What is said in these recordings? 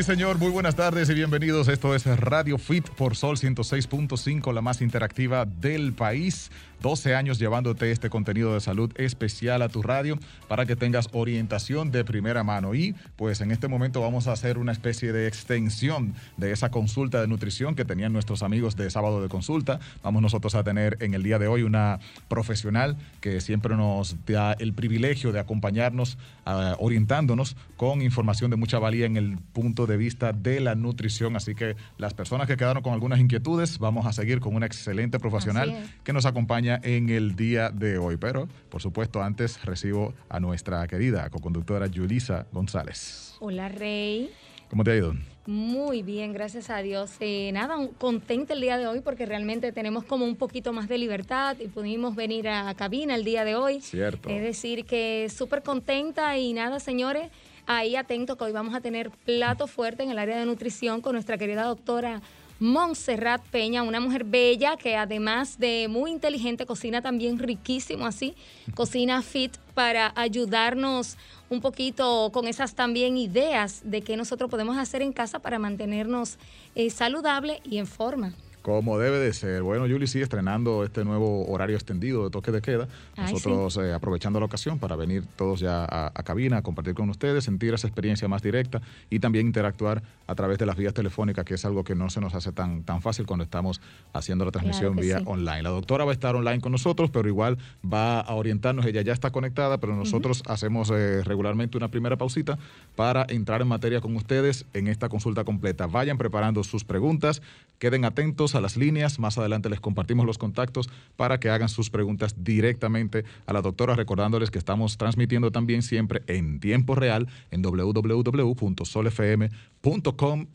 Sí, señor, muy buenas tardes y bienvenidos. Esto es Radio Fit por Sol 106.5, la más interactiva del país. 12 años llevándote este contenido de salud especial a tu radio para que tengas orientación de primera mano. Y pues en este momento vamos a hacer una especie de extensión de esa consulta de nutrición que tenían nuestros amigos de sábado de consulta. Vamos nosotros a tener en el día de hoy una profesional que siempre nos da el privilegio de acompañarnos, uh, orientándonos con información de mucha valía en el punto de vista de la nutrición. Así que las personas que quedaron con algunas inquietudes, vamos a seguir con una excelente profesional que nos acompaña en el día de hoy. Pero, por supuesto, antes recibo a nuestra querida co-conductora Yulisa González. Hola, Rey. ¿Cómo te ha ido? Muy bien, gracias a Dios. Eh, nada, contenta el día de hoy porque realmente tenemos como un poquito más de libertad y pudimos venir a cabina el día de hoy. Cierto. Es decir, que súper contenta y nada, señores, ahí atento que hoy vamos a tener plato fuerte en el área de nutrición con nuestra querida doctora Montserrat Peña, una mujer bella que además de muy inteligente, cocina también riquísimo así, cocina fit para ayudarnos un poquito con esas también ideas de qué nosotros podemos hacer en casa para mantenernos eh, saludable y en forma. Como debe de ser. Bueno, Yuli sigue estrenando este nuevo horario extendido de toque de queda. Nosotros eh, aprovechando la ocasión para venir todos ya a, cabina, a compartir con ustedes, sentir esa experiencia más directa y también interactuar a través de las vías telefónicas, que es algo que no se nos hace tan, tan fácil cuando estamos haciendo la transmisión vía online. La doctora va a estar online con nosotros, pero igual va a orientarnos. Ella ya está conectada, pero nosotros hacemos eh, regularmente una primera pausita para entrar en materia con ustedes en esta consulta completa. Vayan preparando sus preguntas, queden atentos a las líneas. Más adelante les compartimos los contactos para que hagan sus preguntas directamente a la doctora, recordándoles que estamos transmitiendo también siempre en tiempo real en www.solfm.com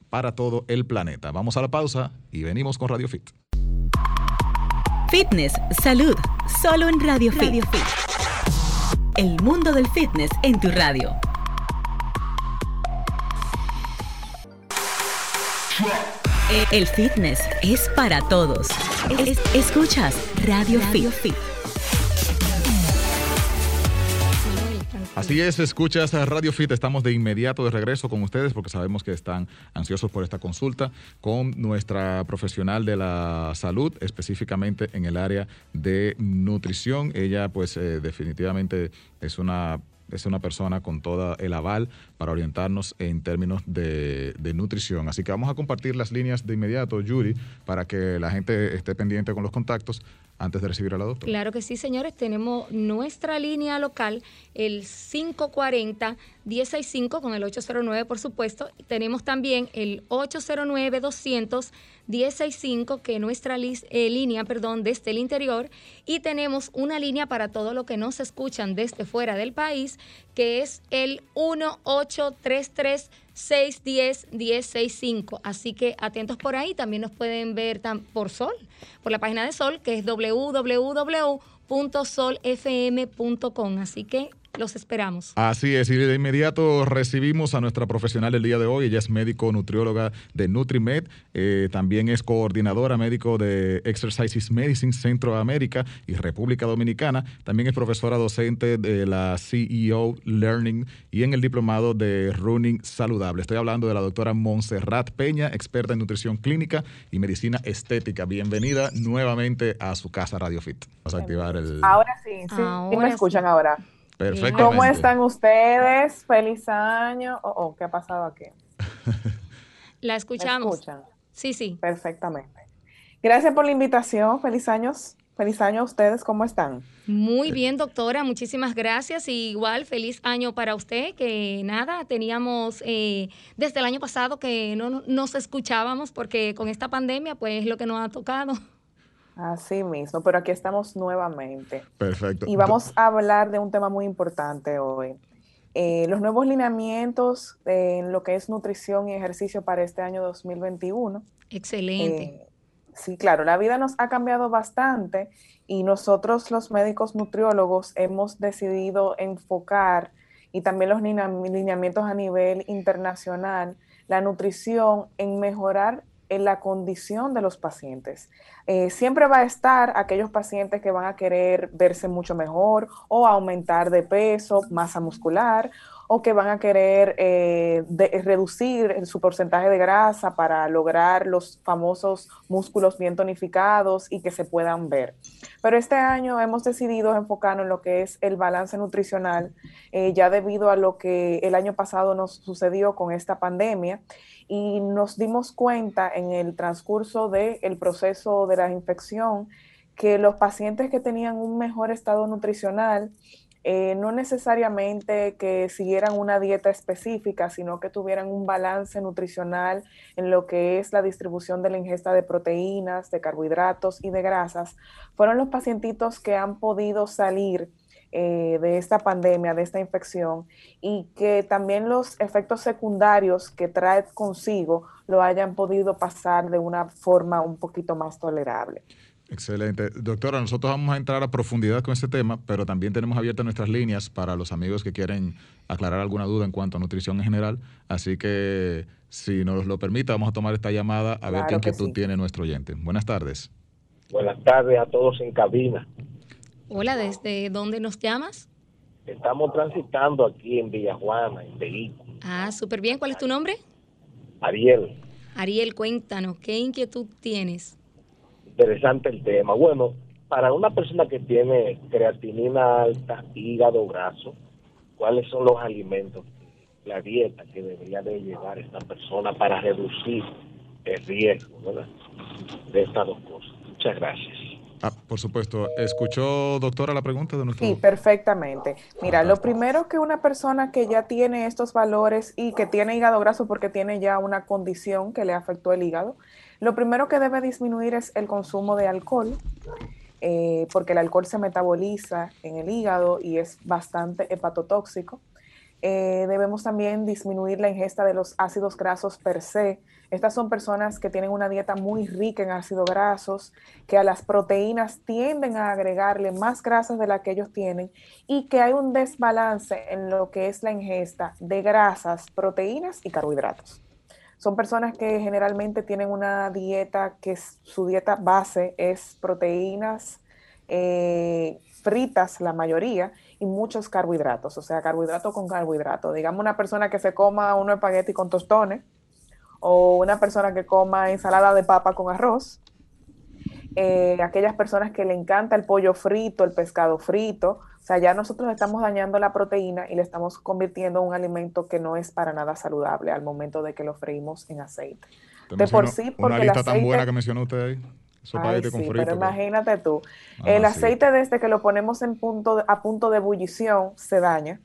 para todo el planeta. Vamos a la pausa y venimos con Radio Fit. Fitness, salud, solo en Radio Fit. Radio Fit. El mundo del fitness en tu radio. El fitness es para todos. escuchas Radio, Fit. Así es, escuchas a Radio Fit. Estamos de inmediato de regreso con ustedes porque sabemos que están ansiosos por esta consulta con nuestra profesional de la salud, específicamente en el área de nutrición. Ella, pues, eh, definitivamente es una es una persona con todo el aval para orientarnos en términos de, nutrición. Así que vamos a compartir las líneas de inmediato, Yuri, para que la gente esté pendiente con los contactos antes de recibir a la doctora. Claro que sí, señores. Tenemos nuestra línea local, el 540 165 con el 809, por supuesto. Tenemos también el 809 200 165 que es nuestra eh, línea, perdón, desde el interior. Y tenemos una línea para todo lo que nos escuchan desde fuera del país, que es el 1833 610 1065. Así que atentos por ahí. También nos pueden ver por Sol, por la página de Sol, que es www.solfm.com. Así que los esperamos. Así es, y de inmediato recibimos a nuestra profesional del día de hoy. Ella es médico nutrióloga de NutriMed, eh, también es coordinadora médico de Exercises Medicine Centroamérica y República Dominicana. También es profesora docente de la CEO Learning y en el diplomado de Running Saludable. Estoy hablando de la doctora Montserrat Peña, experta en nutrición clínica y medicina estética. Bienvenida nuevamente a su casa Radio Fit. Vamos a activar el. Ahora sí, sí. Ahora me escuchan ahora? Perfecto. ¿Cómo están ustedes? Feliz año. Oh, oh ¿qué ha pasado aquí? La escuchamos. escuchan? Sí, sí. Perfectamente. Gracias por la invitación. Feliz años. Feliz año a ustedes. ¿Cómo están? Muy bien, doctora. Muchísimas gracias. Y igual, feliz año para usted. Que nada, teníamos eh, desde el año pasado que no nos escuchábamos porque con esta pandemia, pues es lo que nos ha tocado. Así mismo, pero aquí estamos nuevamente. Perfecto. Y vamos a hablar de un tema muy importante hoy. Eh, los nuevos lineamientos en lo que es nutrición y ejercicio para este año 2021. Excelente. Eh, sí, claro, la vida nos ha cambiado bastante y nosotros los médicos nutriólogos hemos decidido enfocar y también los lineamientos a nivel internacional, la nutrición en mejorar en la condición de los pacientes. Eh, siempre va a estar aquellos pacientes que van a querer verse mucho mejor o aumentar de peso, masa muscular, o que van a querer eh, reducir su porcentaje de grasa para lograr los famosos músculos bien tonificados y que se puedan ver. Pero este año hemos decidido enfocarnos en lo que es el balance nutricional, eh, ya debido a lo que el año pasado nos sucedió con esta pandemia y nos dimos cuenta en el transcurso del proceso de la infección que los pacientes que tenían un mejor estado nutricional, eh, no necesariamente que siguieran una dieta específica, sino que tuvieran un balance nutricional en lo que es la distribución de la ingesta de proteínas, de carbohidratos y de grasas, fueron los pacientitos que han podido salir eh, de esta pandemia, de esta infección, y que también los efectos secundarios que trae consigo lo hayan podido pasar de una forma un poquito más tolerable. Excelente. Doctora, nosotros vamos a entrar a profundidad con este tema, pero también tenemos abiertas nuestras líneas para los amigos que quieren aclarar alguna duda en cuanto a nutrición en general. Así que, si nos lo permite, vamos a tomar esta llamada a ver qué inquietud tiene nuestro oyente. Buenas tardes. Buenas tardes a todos en cabina. Hola, ¿desde dónde nos llamas? Estamos transitando aquí en Villajuana, en vehículo. Ah, súper bien. ¿Cuál es tu nombre? Ariel. Ariel, cuéntanos, ¿qué inquietud tienes? Interesante el tema. Bueno, para una persona que tiene creatinina alta, hígado graso, ¿cuáles son los alimentos, la dieta que debería de llevar esta persona para reducir el riesgo de estas dos cosas? Muchas gracias. Ah, por supuesto. ¿Escuchó, doctora, la pregunta de nuestro? Sí, perfectamente. Mira, lo primero que una persona que ya tiene estos valores y que tiene hígado graso porque tiene ya una condición que le afectó el hígado, lo primero que debe disminuir es el consumo de alcohol, eh, porque el alcohol se metaboliza en el hígado y es bastante hepatotóxico. Eh, debemos también disminuir la ingesta de los ácidos grasos per se. Estas son personas que tienen una dieta muy rica en ácidos grasos, que a las proteínas tienden a agregarle más grasas de la que ellos tienen y que hay un desbalance en lo que es la ingesta de grasas, proteínas y carbohidratos. Son personas que generalmente tienen una dieta que su dieta base es proteínas eh, fritas, la mayoría, y muchos carbohidratos, o sea, carbohidrato con carbohidrato. Digamos una persona que se coma un espagueti con tostones, o una persona que coma ensalada de papa con arroz, eh, aquellas personas que le encanta el pollo frito, el pescado frito, o sea, ya nosotros estamos dañando la proteína y le estamos convirtiendo en un alimento que no es para nada saludable al momento de que lo freímos en aceite. De por sí, porque una lista tan buena que mencionó usted ahí. Ay, sí, pero imagínate tú, el aceite desde que lo ponemos en punto a punto de ebullición se daña,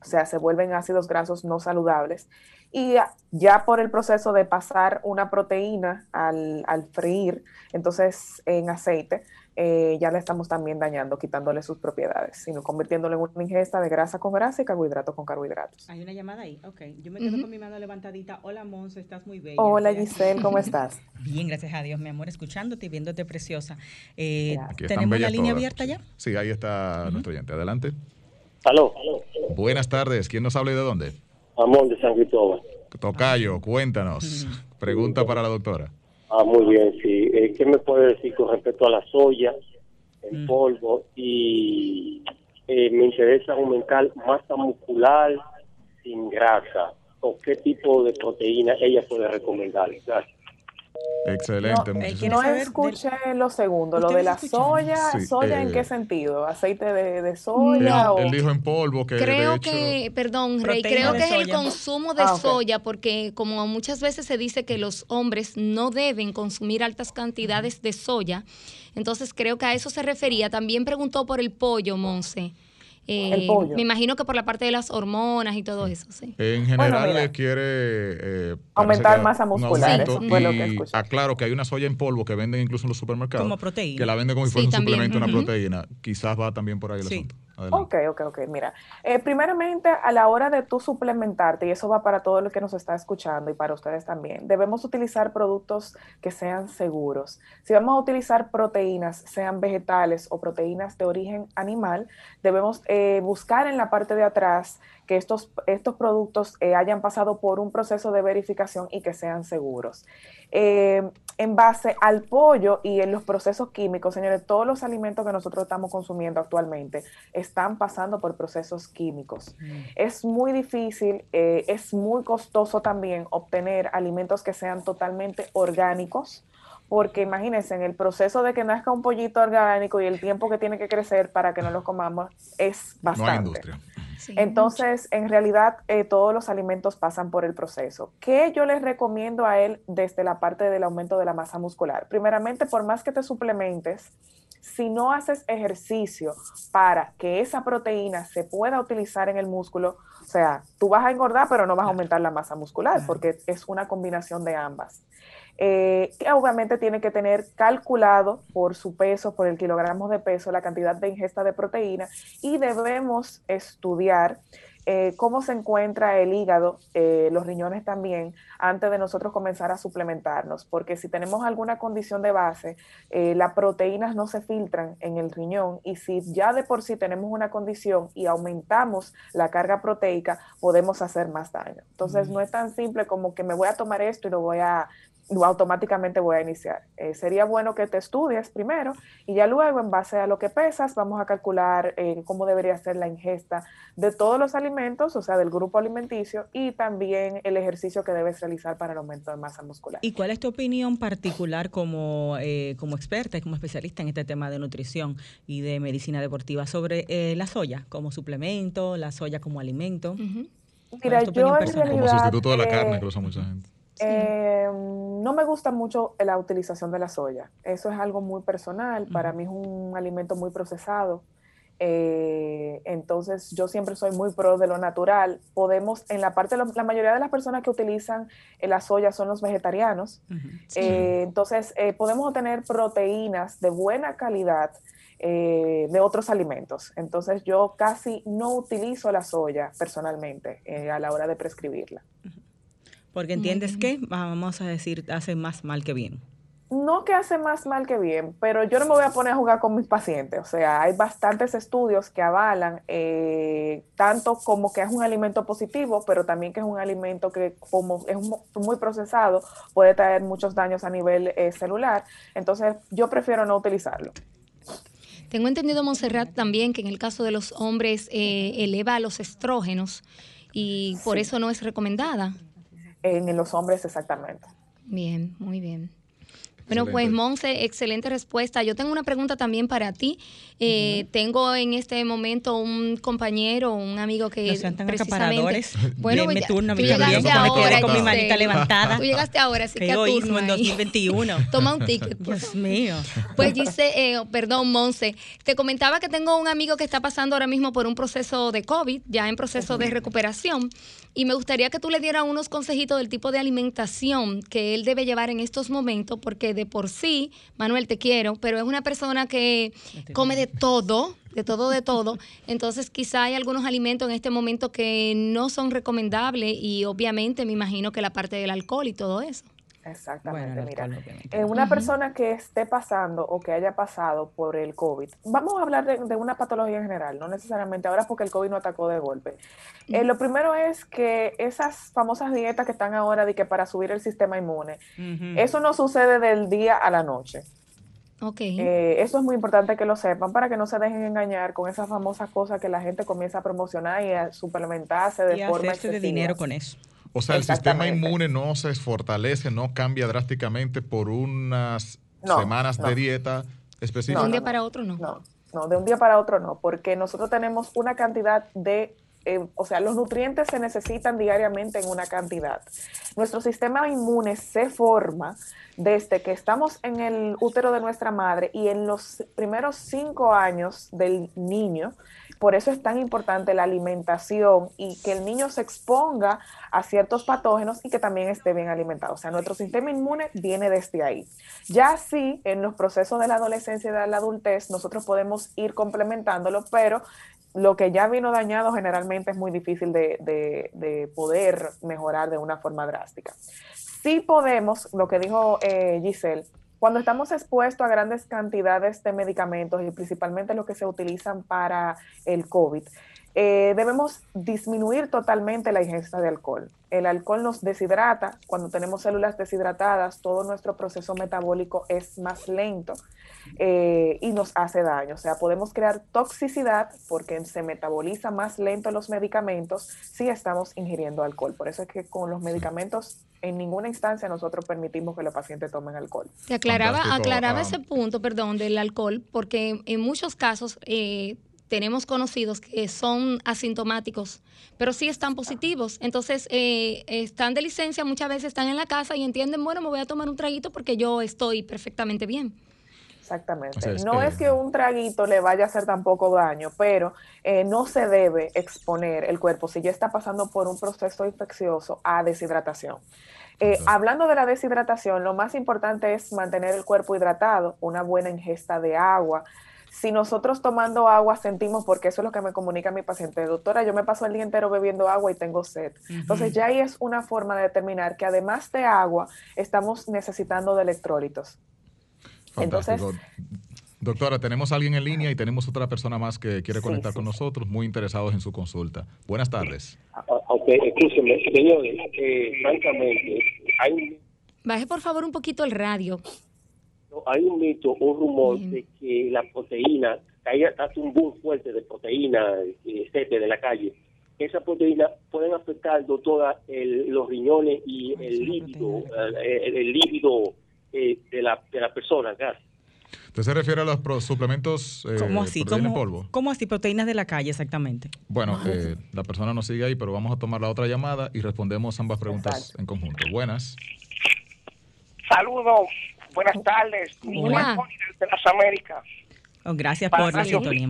o sea, se vuelven ácidos grasos no saludables. Y ya por el proceso de pasar una proteína al, al freír, entonces en aceite, eh, ya le estamos también dañando, quitándole sus propiedades, sino convirtiéndole en una ingesta de grasa con grasa y carbohidratos con carbohidratos. Hay una llamada ahí, ok. Yo me quedo con mi mano levantadita. Hola, Monse, estás muy bella. Hola, Giselle, ¿cómo estás? Bien, gracias a Dios, mi amor, escuchándote y viéndote preciosa. Eh, ¿Tenemos la línea abierta ya? Sí, ahí está nuestro oyente. Adelante. Aló. Buenas tardes. ¿Quién nos habla y de dónde? Amor de San Cristóbal. Tocayo, cuéntanos. Pregunta para la doctora. Ah, muy bien, sí. Eh, ¿Qué me puede decir con respecto a la soya en mm. polvo? Y eh, me interesa aumentar masa muscular sin grasa. ¿O qué tipo de proteína ella puede recomendar? Gracias. Excelente. No, escuché lo segundo, lo de la soya. ¿Soya en qué eh, sentido? ¿Aceite de, soya? Él, dijo en polvo que. Creo que, perdón, Rey, creo que es el consumo de ah, soya, porque como muchas veces se dice que los hombres no deben consumir altas cantidades de soya, entonces creo que a eso se refería. También preguntó por el pollo, Monse. Eh, me imagino que por la parte de las hormonas y todo eso, sí. En general le quiere eh, aumentar masa muscular. Eso fue lo que Aclaro que hay una soya en polvo que venden incluso en los supermercados. Como proteína. Que la venden como si fuera un suplemento, una proteína. Quizás va también por ahí el asunto. Ok, ok, ok. Mira, eh, primeramente a la hora de tú suplementarte, y eso va para todo el que nos está escuchando y para ustedes también, debemos utilizar productos que sean seguros. Si vamos a utilizar proteínas, sean vegetales o proteínas de origen animal, debemos eh, buscar en la parte de atrás que estos, estos productos eh, hayan pasado por un proceso de verificación y que sean seguros. Eh, en base al pollo y en los procesos químicos, señores, todos los alimentos que nosotros estamos consumiendo actualmente están pasando por procesos químicos. Mm. Es muy difícil, eh, es muy costoso también obtener alimentos que sean totalmente orgánicos porque imagínense, en el proceso de que nazca un pollito orgánico y el tiempo que tiene que crecer para que no lo comamos es bastante. No hay industria. Entonces, en realidad, eh, todos los alimentos pasan por el proceso. ¿Qué yo les recomiendo a él desde la parte del aumento de la masa muscular? Primeramente, por más que te suplementes, si no haces ejercicio para que esa proteína se pueda utilizar en el músculo, o sea, tú vas a engordar, pero no vas a aumentar la masa muscular, porque es una combinación de ambas eh, que obviamente tiene que tener calculado por su peso, por el kilogramo de peso, la cantidad de ingesta de proteína y debemos estudiar eh, cómo se encuentra el hígado, eh, los riñones también, antes de nosotros comenzar a suplementarnos, porque si tenemos alguna condición de base, eh, las proteínas no se filtran en el riñón y si ya de por sí tenemos una condición y aumentamos la carga proteica, podemos hacer más daño. Entonces, no es tan simple como que me voy a tomar esto y lo voy a automáticamente voy a iniciar. Eh, sería bueno que te estudies primero y ya luego, en base a lo que pesas, vamos a calcular eh, cómo debería ser la ingesta de todos los alimentos, o sea, del grupo alimenticio y también el ejercicio que debes realizar para el aumento de masa muscular. ¿Y cuál es tu opinión particular como, eh, como experta y como especialista en este tema de nutrición y de medicina deportiva sobre la soya como suplemento, la soya como alimento? Mira, yo en realidad, como sustituto de la carne que usa mucha gente. Em, no me gusta mucho la utilización de la soya. Eso es algo muy personal. Para mí es un alimento muy procesado. Eh, entonces yo siempre soy muy pro de lo natural. Podemos, en la parte, la mayoría de las personas que utilizan eh, la soya son los vegetarianos. Eh, entonces podemos obtener proteínas de buena calidad de otros alimentos. Entonces yo casi no utilizo la soya personalmente a la hora de prescribirla. Porque entiendes que, vamos a decir, hace más mal que bien. No que hace más mal que bien, pero yo no me voy a poner a jugar con mis pacientes. O sea, hay bastantes estudios que avalan eh, tanto como que es un alimento positivo, pero también que es un alimento que como es muy procesado puede traer muchos daños a nivel eh, celular. Entonces, yo prefiero no utilizarlo. Tengo entendido, Monserrat, también que en el caso de los hombres eh, eleva los estrógenos y por eso no es recomendada en, los hombres exactamente. Bien, muy bien. Bueno, pues Monse, excelente respuesta. Yo tengo una pregunta también para ti. Eh, tengo en este momento un compañero, un amigo que no sean tan precisamente. Bueno, Bien, turno, tú llegaste ahora, con mi manita levantada. Tú llegaste ahora, así que, hoy en 2021. Toma un ticket. Dios mío. Pues dice, eh, perdón, Monse, te comentaba que tengo un amigo que está pasando ahora mismo por un proceso de COVID, ya en proceso de recuperación y me gustaría que tú le dieras unos consejitos del tipo de alimentación que él debe llevar en estos momentos, porque de por sí, Manuel, te quiero, pero es una persona que come de todo, de todo, de todo. Entonces, quizá hay algunos alimentos en este momento que no son recomendables y obviamente me imagino que la parte del alcohol y todo eso. Exactamente, mira, eh, una persona que esté pasando o que haya pasado por el COVID, vamos a hablar de, una patología en general, no necesariamente ahora porque el COVID no atacó de golpe. Eh, lo primero es que esas famosas dietas que están ahora de que para subir el sistema inmune, eso no sucede del día a la noche. Okay. Eh, eso es muy importante que lo sepan para que no se dejen engañar con esas famosas cosas que la gente comienza a promocionar y a suplementarse de forma excesiva. de dinero con eso. O sea, el sistema inmune no se fortalece, no cambia drásticamente por unas semanas de dieta específica. de un día para otro no. No, no, de un día para otro no, porque nosotros tenemos una cantidad de eh, o sea, los nutrientes se necesitan diariamente en una cantidad. Nuestro sistema inmune se forma desde que estamos en el útero de nuestra madre y en los primeros cinco años del niño por eso es tan importante la alimentación y que el niño se exponga a ciertos patógenos y que también esté bien alimentado. O sea, nuestro sistema inmune viene desde ahí. Ya sí, en los procesos de la adolescencia y de la adultez, nosotros podemos ir complementándolo, pero lo que ya vino dañado generalmente es muy difícil de, poder mejorar de una forma drástica. Sí podemos, lo que dijo eh, Giselle, cuando estamos expuestos a grandes cantidades de medicamentos y principalmente los que se utilizan para el COVID, Eh, debemos disminuir totalmente la ingesta de alcohol. El alcohol nos deshidrata. Cuando tenemos células deshidratadas, todo nuestro proceso metabólico es más lento eh, y nos hace daño. O sea, podemos crear toxicidad porque se metaboliza más lento los medicamentos si estamos ingiriendo alcohol. Por eso es que con los medicamentos en ninguna instancia nosotros permitimos que los pacientes tomen alcohol. Te aclaraba, aclaraba ah. ese punto, perdón, del alcohol, porque en muchos casos eh, tenemos conocidos que son asintomáticos, pero sí están positivos. Entonces, eh, están de licencia, muchas veces están en la casa y entienden, bueno, me voy a tomar un traguito porque yo estoy perfectamente bien. Exactamente. no es que un traguito le vaya a hacer tampoco daño, pero eh, no se debe exponer el cuerpo si ya está pasando por un proceso infeccioso a deshidratación. Eh, hablando de la deshidratación, lo más importante es mantener el cuerpo hidratado, una buena ingesta de agua, si nosotros tomando agua sentimos, porque eso es lo que me comunica mi paciente, doctora, yo me paso el día entero bebiendo agua y tengo sed. Entonces ya ahí es una forma de determinar que además de agua, estamos necesitando de electrólitos. Entonces, Doctora, tenemos a alguien en línea y tenemos otra persona más que quiere conectar con nosotros, muy interesados en su consulta. Buenas tardes. Ok, escúcheme, señores, eh, francamente, hay... Baje por favor un poquito el radio hay un mito, un rumor de que la proteína, que hay hasta un boom fuerte de proteína, etcétera, de la calle. Esas proteínas pueden afectar, doctora, los riñones y el líquido, el, el, líquido eh, de, la, de la persona, gas. ¿Usted se refiere a los suplementos eh, ¿Cómo así? ¿Cómo, polvo? ¿Cómo así? Proteínas de la calle, exactamente. Bueno, eh, la persona no sigue ahí, pero vamos a tomar la otra llamada y respondemos ambas preguntas en conjunto. Buenas. Saludos. Buenas tardes. Hola. De las Américas. Oh, gracias por la sintonía,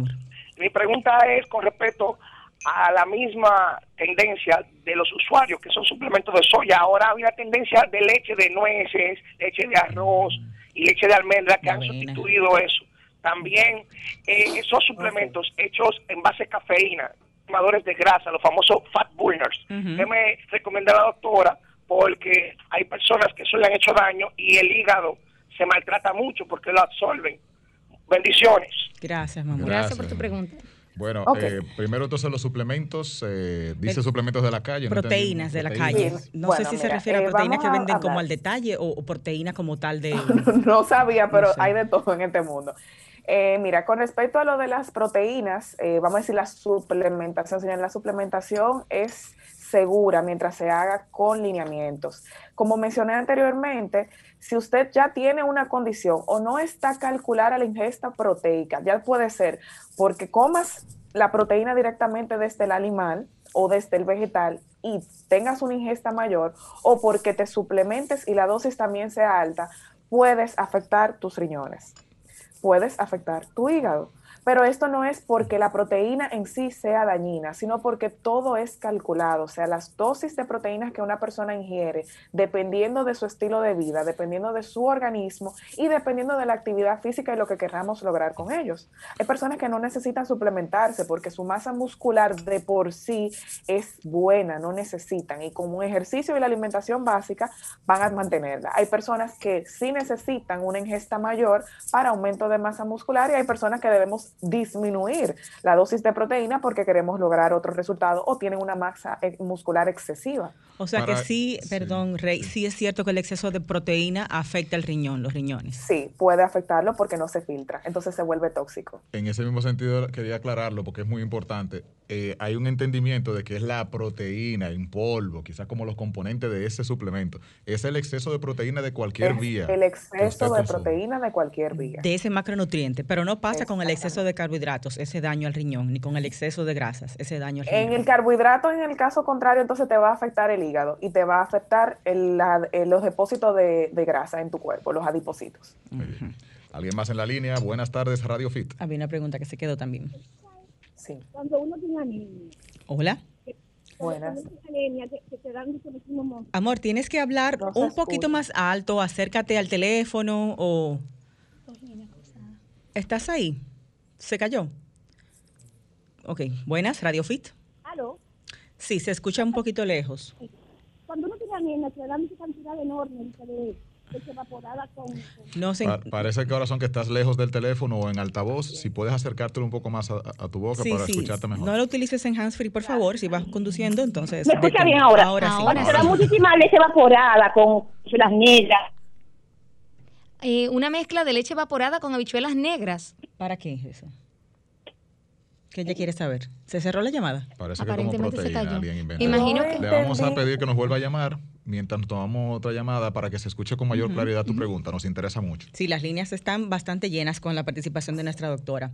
Mi pregunta es con respecto a la misma tendencia de los usuarios que son suplementos de soya. Ahora hay una tendencia de leche de nueces, leche de arroz y leche de almendra que han sustituido eso. También eh, esos suplementos hechos en base a cafeína, quemadores de grasa, los famosos fat burners. ¿Qué me recomienda la doctora? Porque hay personas que eso le han hecho daño y el hígado se maltrata mucho porque lo absorben. Bendiciones. Gracias, mamá. Gracias, por tu pregunta. Bueno, eh, primero entonces los suplementos, eh, dice suplementos de la calle. Proteínas de la calle. No sé si se refiere a eh, proteínas que venden como al detalle o, proteínas como tal de... no, sabía, pero hay de todo en este mundo. mira, con respecto a lo de las proteínas, vamos a decir la suplementación, señor, la suplementación es segura mientras se haga con lineamientos. Como mencioné anteriormente, si usted ya tiene una condición o no está calculada la ingesta proteica, ya puede ser porque comas la proteína directamente desde el animal o desde el vegetal y tengas una ingesta mayor o porque te suplementes y la dosis también sea alta, puedes afectar tus riñones, puedes afectar tu hígado. Pero esto no es porque la proteína en sí sea dañina, sino porque todo es calculado. O sea, las dosis de proteínas que una persona ingiere, dependiendo de su estilo de vida, dependiendo de su organismo y dependiendo de la actividad física y lo que queramos lograr con ellos. Hay personas que no necesitan suplementarse porque su masa muscular de por sí es buena, no necesitan. Y con un ejercicio y la alimentación básica van a mantenerla. Hay personas que sí necesitan una ingesta mayor para aumento de masa muscular y hay personas que debemos disminuir la dosis de proteína porque queremos lograr otro resultado o tienen una masa eh, muscular excesiva. O sea que sí, perdón, Rey, sí es cierto que el exceso de proteína afecta el riñón, los riñones. Sí, puede afectarlo porque no se filtra, entonces se vuelve tóxico. En ese mismo sentido quería aclararlo porque es muy importante. Eh, hay un entendimiento de que es la proteína en polvo, quizás como los componentes de ese suplemento. Es el exceso de proteína de cualquier vía. El exceso de proteína de cualquier vía. De ese macronutriente, pero no pasa con el exceso de carbohidratos, ese daño al riñón, ni con el exceso de grasas, ese daño al riñón. En el carbohidrato, en el caso contrario, entonces te va a afectar el hígado y te va a afectar los depósitos de, grasa en tu cuerpo, los adipocitos. ¿Alguien más en la línea? Buenas tardes, Radio Fit. Había una pregunta que se quedó también. Sí. Cuando uno tiene anemia. Hola. Buenas. Amor, tienes que hablar un poquito más alto, acércate al teléfono o... ¿Estás ahí? ¿Se cayó? Ok, buenas, Radio Fit. ¿Aló? Sí, se escucha un poquito lejos. Cuando uno tiene anemia, se da una cantidad enorme de leche evaporada con... No sé. Pa- parece que ahora son que estás lejos del teléfono o en altavoz. Si puedes acercártelo un poco más a, a tu boca Sí, para sí. escucharte mejor. No lo utilices en handsfree, por favor, si vas conduciendo, entonces. ¿Me escucha bien ahora? Ahora sí. Ahora Pero muchísima leche evaporada con las negras. Eh, una mezcla de leche evaporada con habichuelas negras. ¿Para qué es eso? ¿Qué ella quiere saber? ¿Se cerró la llamada? Parece que como proteína alguien inventó. Imagino No que... Le vamos a pedir que nos vuelva a llamar mientras tomamos otra llamada para que se escuche con mayor claridad tu pregunta. Nos interesa mucho. Sí, las líneas están bastante llenas con la participación de nuestra doctora.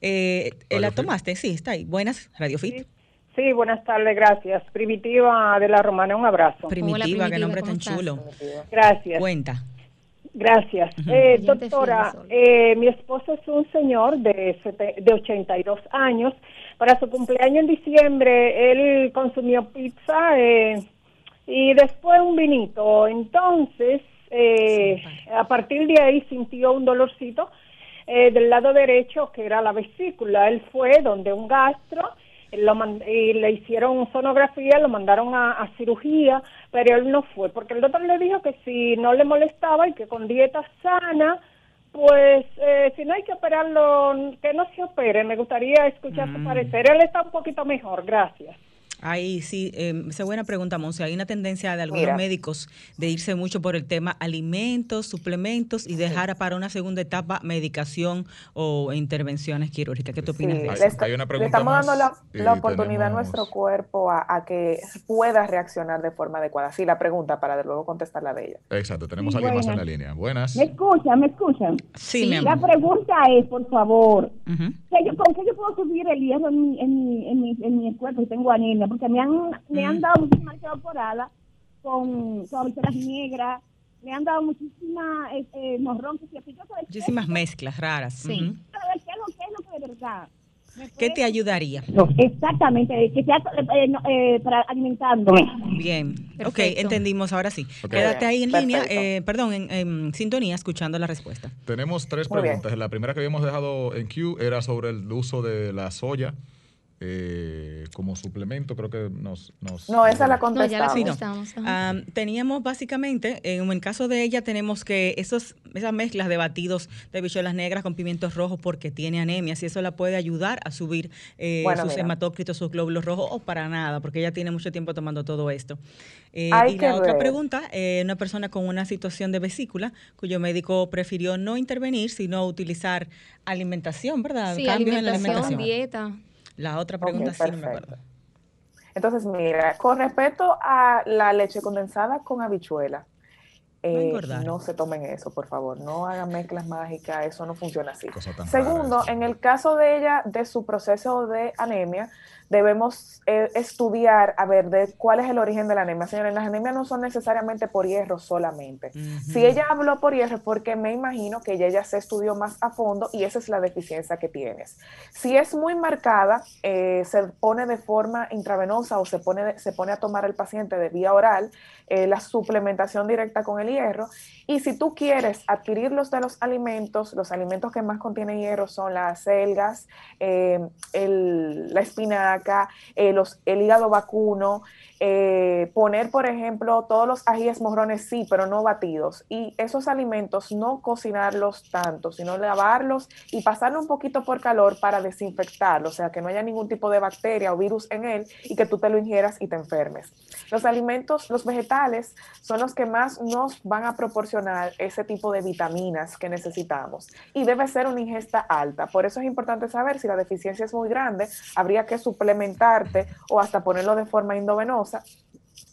Eh, ¿La Fit. tomaste? Sí, está ahí. Buenas, Radio Fit. Sí, buenas tardes, gracias. Primitiva de la Romana, un abrazo. Primitiva, qué Primitiva, nombre ¿cómo tan estás? chulo. Gracias, Cuenta. Gracias. Eh, doctora, eh, mi esposo es un señor de, de 82 años. Para su cumpleaños en diciembre, él consumió pizza eh, y después un vinito. Entonces, eh, a partir de ahí sintió un dolorcito eh, del lado derecho, que era la vesícula. Él fue donde un gastro lo man- y le hicieron sonografía, lo mandaron a, a cirugía, pero él no fue, porque el doctor le dijo que si no le molestaba y que con dieta sana, pues eh, si no hay que operarlo, que no se opere. Me gustaría escuchar su parecer. Él está un poquito mejor, gracias. Ahí sí, eh, esa es buena pregunta, Monse. Hay una tendencia de algunos Mira. médicos de irse mucho por el tema alimentos, suplementos y dejar para una segunda etapa medicación o intervenciones quirúrgicas. ¿Qué te opinas Sí, de eso? le, esta- hay una le pregunta estamos dando la, oportunidad a nuestro cuerpo a, a que pueda reaccionar de forma adecuada. Sí, la pregunta para de luego contestar la de ella. Exacto, tenemos a Sí, alguien más en la línea. Buenas. ¿Me escuchan? ¿Me escuchan? Sí, mi La pregunta es, por favor, Ujú. ¿qué yo- ¿con qué yo puedo subir el hierro en mi, en mi, en mi, en mi cuerpo tengo anemia? Porque me han, me han dado muchísima leche evaporada con, con habichuelas negras, me han dado muchísima eh, eh, morrón, qué- Muchísimas mezclas raras. Sí. Ujú. saber qué es lo que es lo que de verdad. ¿Me ¿Qué puede- te ayudaría? No, exactamente, que sea eh, no, eh, para alimentándome. Bien, ok, Perfecto. entendimos, ahora sí. Ok. Quédate ahí en línea, Perfecto. eh, perdón, en, en sintonía, escuchando la respuesta. Tenemos tres Muy bien. preguntas. La primera que habíamos dejado en Q era sobre el uso de la soya eh, como suplemento. Creo que nos... nos No, esa la No, ya la contestamos. Sí, no. contestamos. ajá. Am, teníamos básicamente, en el caso de ella, tenemos que esos, esas mezclas de batidos de bichuelas negras con pimientos rojos porque tiene anemia, si eso la puede ayudar a subir eh, Bueno, sus mira. hematócritos, sus glóbulos rojos, o para nada, porque ella tiene mucho tiempo tomando todo esto. Eh, Hay y que la otra pregunta, eh, una persona con una situación de vesícula, cuyo médico prefirió no intervenir, sino utilizar alimentación, ¿verdad? Sí, Cambios en la alimentación. dieta. La otra pregunta sí no me acuerdo. Entonces, mira, con respecto a la leche condensada con habichuela, eh, no se tomen eso, por favor. No hagan mezclas mágicas, eso no funciona así. Segundo, rara, en el caso de ella, de su proceso de anemia, debemos eh, estudiar a ver de cuál es el origen de la anemia. Señores, las anemias no son necesariamente por hierro solamente. Si ella habló por hierro es porque me imagino que ella ya se estudió más a fondo y esa es la deficiencia que tienes. Si es muy marcada, eh, se pone de forma intravenosa o se pone, se pone a tomar el paciente de vía oral eh, la suplementación directa con el hierro. Y si tú quieres adquirirlos de los alimentos, los alimentos que más contienen hierro son las selgas, eh, el- la espinaca, eh, los, el hígado vacuno, eh, poner, por ejemplo, todos los ajíes morrones, sí, pero no batidos. Y esos alimentos no cocinarlos tanto, sino lavarlos y pasarlo un poquito por calor para desinfectarlo, o sea, que no haya ningún tipo de bacteria o virus en él y que tú te lo ingieras y te enfermes. Los alimentos, los vegetales, son los que más nos van a proporcionar ese tipo de vitaminas que necesitamos. Y debe ser una ingesta alta. Por eso es importante saber si la deficiencia es muy grande, habría que o hasta ponerlo de forma endovenosa.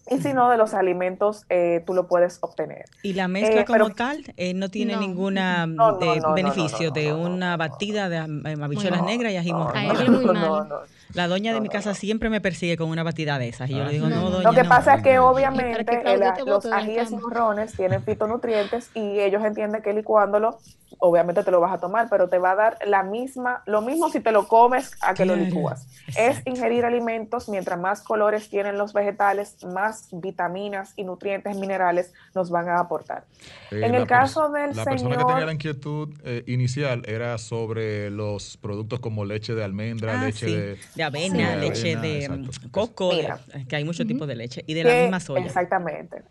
Y si no, de los alimentos eh, tú lo puedes obtener. Y la mezcla Eh, como pero- tal eh, no tiene No. ninguna No, no, eh, beneficio no, no, de una batida de em, habichuelas No. negras y ají morrón. La doña de No, mi casa no. siempre me persigue con una batida de esas y yo le digo, no, doña, Lo que no". pasa es que obviamente que Claudia el- te los ajíes morrones tienen fitonutrientes y ellos entienden que licuándolo, obviamente te lo vas a tomar, pero te va a dar la misma, lo mismo si te lo comes a que lo licúas. Es ingerir alimentos, mientras más colores tienen los vegetales, más vitaminas y nutrientes minerales nos van a aportar. Eh, En la el caso del La persona que señor- tenía la inquietud eh, inicial era sobre los productos como leche de almendra, Ah, leche sí, de... de avena, Sí. leche avena, de coco, Mira. que hay muchos tipos de leche y de la que- misma soya. Exactamente.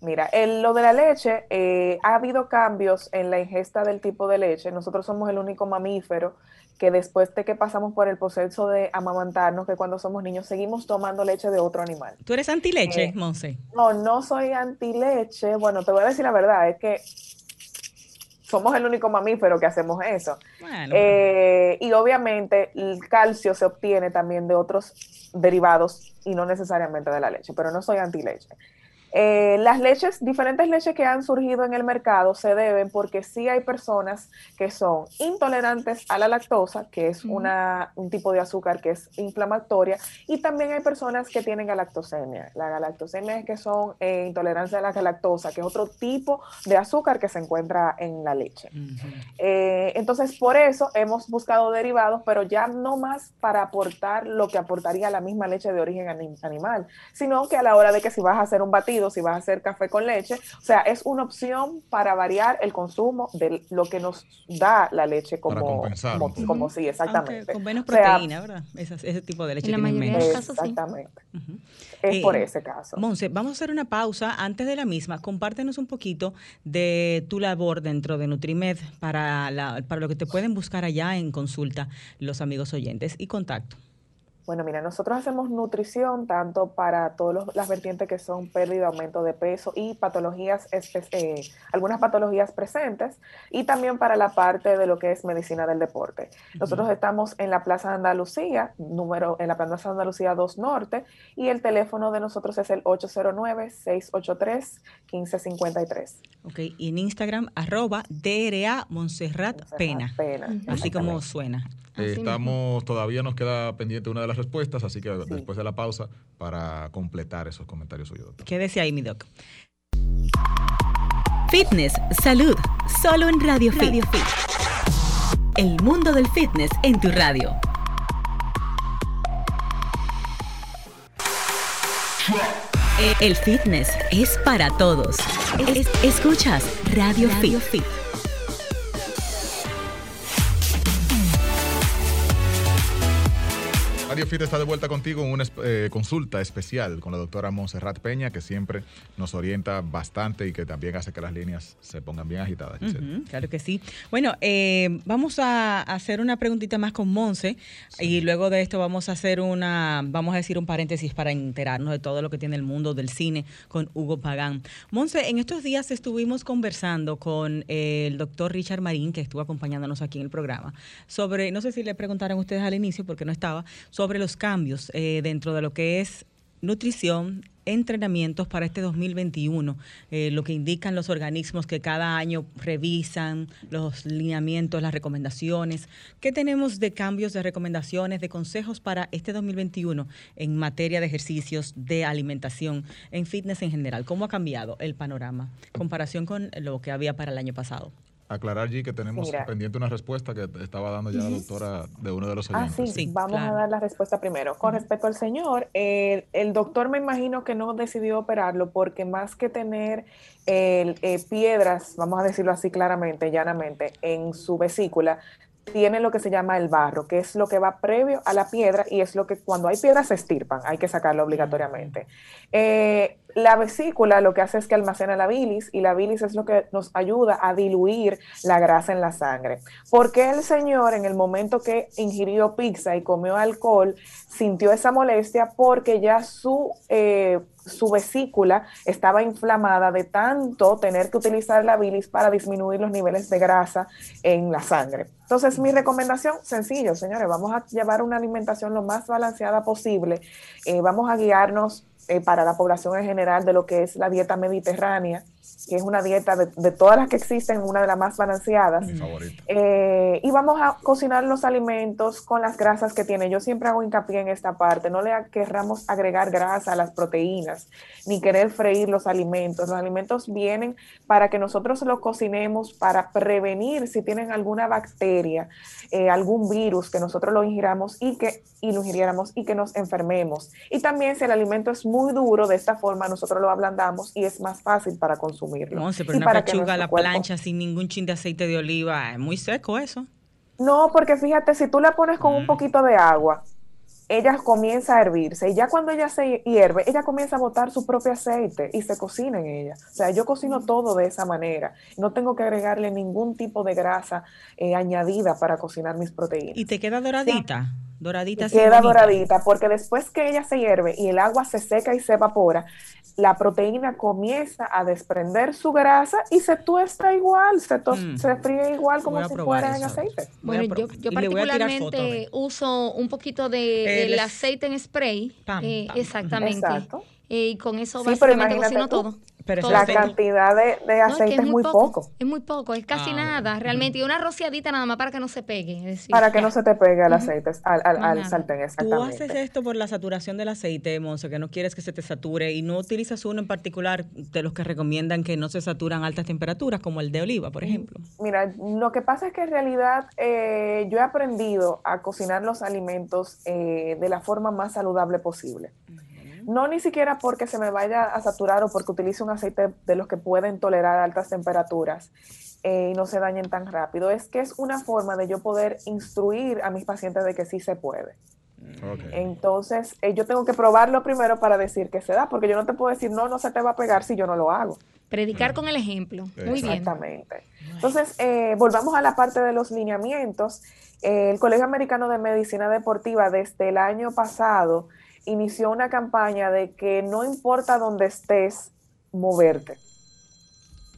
Mira, el, lo de la leche, eh, ha habido cambios en la ingesta del tipo de leche. Nosotros somos el único mamífero que después de que pasamos por el proceso de amamantarnos, que cuando somos niños seguimos tomando leche de otro animal. ¿Tú eres antileche, Eh, Monse? No, no soy antileche. Bueno, te voy a decir la verdad, es que somos el único mamífero que hacemos eso. Bueno, Eh, y obviamente el calcio se obtiene también de otros derivados y no necesariamente de la leche, pero no soy antileche. Eh, las leches, diferentes leches que han surgido en el mercado se deben porque sí hay personas que son intolerantes a la lactosa, que es una, un tipo de azúcar que es inflamatoria, y también hay personas que tienen galactosemia. La galactosemia es que son eh, intolerancia a la lactosa, que es otro tipo de azúcar que se encuentra en la leche. Eh, entonces, por eso hemos buscado derivados, pero ya no más para aportar lo que aportaría la misma leche de origen ani- animal, sino que a la hora de que si vas a hacer un batido, si vas a hacer café con leche, o sea, es una opción para variar el consumo de lo que nos da la leche Para como, compensar como, un poco. como sí, exactamente. Aunque con menos O sea, proteína, ¿verdad? Esas- ese tipo de leche En la mayoría menos. de casos, sí. Exactamente. Ujú. Es Eh, por ese caso. Monse, vamos a hacer una pausa. Antes de la misma, compártenos un poquito de tu labor dentro de Nutrimed para, la- para lo que te pueden buscar allá en consulta los amigos oyentes y contacto. Bueno, mira, nosotros hacemos nutrición tanto para todas las vertientes que son pérdida, aumento de peso y patologías, eh, algunas patologías presentes, y también para la parte de lo que es medicina del deporte. Nosotros estamos en la Plaza de Andalucía, número, en la Plaza de Andalucía 2 Norte, y el teléfono de nosotros es el 809-683-1553. Ok, y en Instagram, arroba DRA Montserrat Pena. Pena. Así como suena. Eh, estamos, todavía nos queda pendiente una de las respuestas, así que después de la pausa, para completar esos comentarios suyos, doctor. Quédese ahí, mi doc. Fitness, salud, solo en Radio Fit. Radio Fit. El mundo del fitness en tu radio. El fitness es para todos. Es- escuchas Radio, Fit. Radio Fit está de vuelta contigo en una eh, consulta especial con la doctora Montserrat Peña, que siempre nos orienta bastante y que también hace que las líneas se pongan bien agitadas. Claro que sí. Bueno, eh, vamos a hacer una preguntita más con Monse y luego de esto vamos a hacer una, vamos a decir un paréntesis para enterarnos de todo lo que tiene el mundo del cine con Hugo Pagán. Monse, en estos días estuvimos conversando con eh, el doctor Richard Marín, que estuvo acompañándonos aquí en el programa, sobre, no sé si le preguntaron ustedes al inicio porque no estaba, sobre los cambios eh, dentro de lo que es nutrición, entrenamientos para este 2021, eh, lo que indican los organismos que cada año revisan los lineamientos, las recomendaciones. ¿Qué tenemos de cambios, de recomendaciones, de consejos para este 2021 en materia de ejercicios, de alimentación, en fitness en general? ¿Cómo ha cambiado el panorama en comparación con lo que había para el año pasado? Aclarar, G, que tenemos Mira. pendiente una respuesta que estaba dando ya la doctora de uno de los Ah, oyentes. sí, Sí, vamos claro. a dar la respuesta primero. Con respecto al señor, eh, el doctor me imagino que no decidió operarlo porque más que tener el, eh, piedras, vamos a decirlo así claramente, llanamente, en su vesícula, tiene lo que se llama el barro, que es lo que va previo a la piedra y es lo que cuando hay piedras se estirpan, hay que sacarlo obligatoriamente. Eh, la vesícula lo que hace es que almacena la bilis y la bilis es lo que nos ayuda a diluir la grasa en la sangre. ¿Por qué el señor en el momento que ingirió pizza y comió alcohol sintió esa molestia? Porque ya su, eh, su vesícula estaba inflamada de tanto tener que utilizar la bilis para disminuir los niveles de grasa en la sangre. Entonces, mi recomendación, sencillo, señores, vamos a llevar una alimentación lo más balanceada posible. Eh, vamos a guiarnos eh, para la población en general de lo que es la dieta mediterránea, que es una dieta de, de todas las que existen, una de las más balanceadas. Mi. Eh, y vamos a cocinar los alimentos con las grasas que tiene. Yo siempre hago hincapié en esta parte. No le querramos agregar grasa a las proteínas, ni querer freír los alimentos. Los alimentos vienen para que nosotros los cocinemos para prevenir si tienen alguna bacteria, eh, algún virus que nosotros lo ingiramos y que y lo ingiriéramos y que nos enfermemos. Y también si el alimento es muy duro, de esta forma nosotros lo ablandamos y es más fácil para consumirlo. Monse, pero Y una pechuga a la cuerpo- plancha sin ningún chin de aceite de oliva, es muy seco eso. No, porque fíjate, si tú la pones con un Mm. poquito de agua ella comienza a hervirse y ya cuando ella se hierve, ella comienza a botar su propio aceite y se cocina en ella. O sea, yo cocino todo de esa manera. No tengo que agregarle ningún tipo de grasa eh, añadida para cocinar mis proteínas. ¿Y te queda doradita? Doradita. Queda doradita porque después que ella se hierve y el agua se seca y se evapora, la proteína comienza a desprender su grasa y se tuesta igual, se, mm. se fríe igual como si fuera en aceite. Bueno, yo, particularmente uso un poquito de el, aceite en spray. Eh, exactamente. Exacto. Eh, y con eso básicamente cocino todo la cantidad de, aceite es, muy, poco, Es muy poco, es casi ah, nada, realmente. Y una rociadita nada más para que no se pegue. para que no se te pegue el aceite, al, al, sartén, exactamente. Tú haces esto por la saturación del aceite, Monse, que no quieres que se te sature y no utilizas uno en particular de los que recomiendan que no se saturan a altas temperaturas, como el de oliva, por ejemplo. Mira, lo que pasa es que en realidad eh, yo he aprendido a cocinar los alimentos eh, de la forma más saludable posible. No ni siquiera porque se me vaya a saturar o porque utilice un aceite de los que pueden tolerar altas temperaturas eh, y no se dañen tan rápido. Es que es una forma de yo poder instruir a mis pacientes de que sí se puede. Entonces, eh, yo tengo que probarlo primero para decir que se da, porque yo no te puedo decir, no, no se te va a pegar si yo no lo hago. Predicar con el ejemplo. Muy bien. Exactamente. Entonces, eh, volvamos a la parte de los lineamientos. el Colegio Americano de Medicina Deportiva desde el año pasado inició una campaña de que no importa dónde estés, moverte.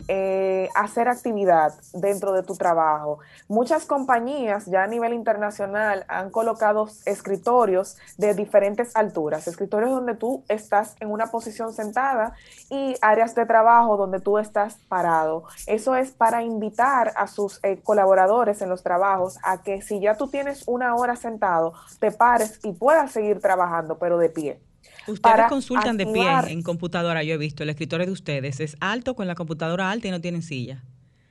Eh, hacer actividad dentro de tu trabajo. Muchas compañías ya a nivel internacional han colocado escritorios de diferentes alturas, escritorios donde tú estás en una posición sentada y áreas de trabajo donde tú estás parado. Eso es para invitar a sus eh, colaboradores en los trabajos a que si ya tú tienes una hora sentado, te pares y puedas seguir trabajando, pero de pie. Ustedes consultan de pie en computadora, yo he visto, el escritorio de ustedes es alto con la computadora alta y no tienen silla.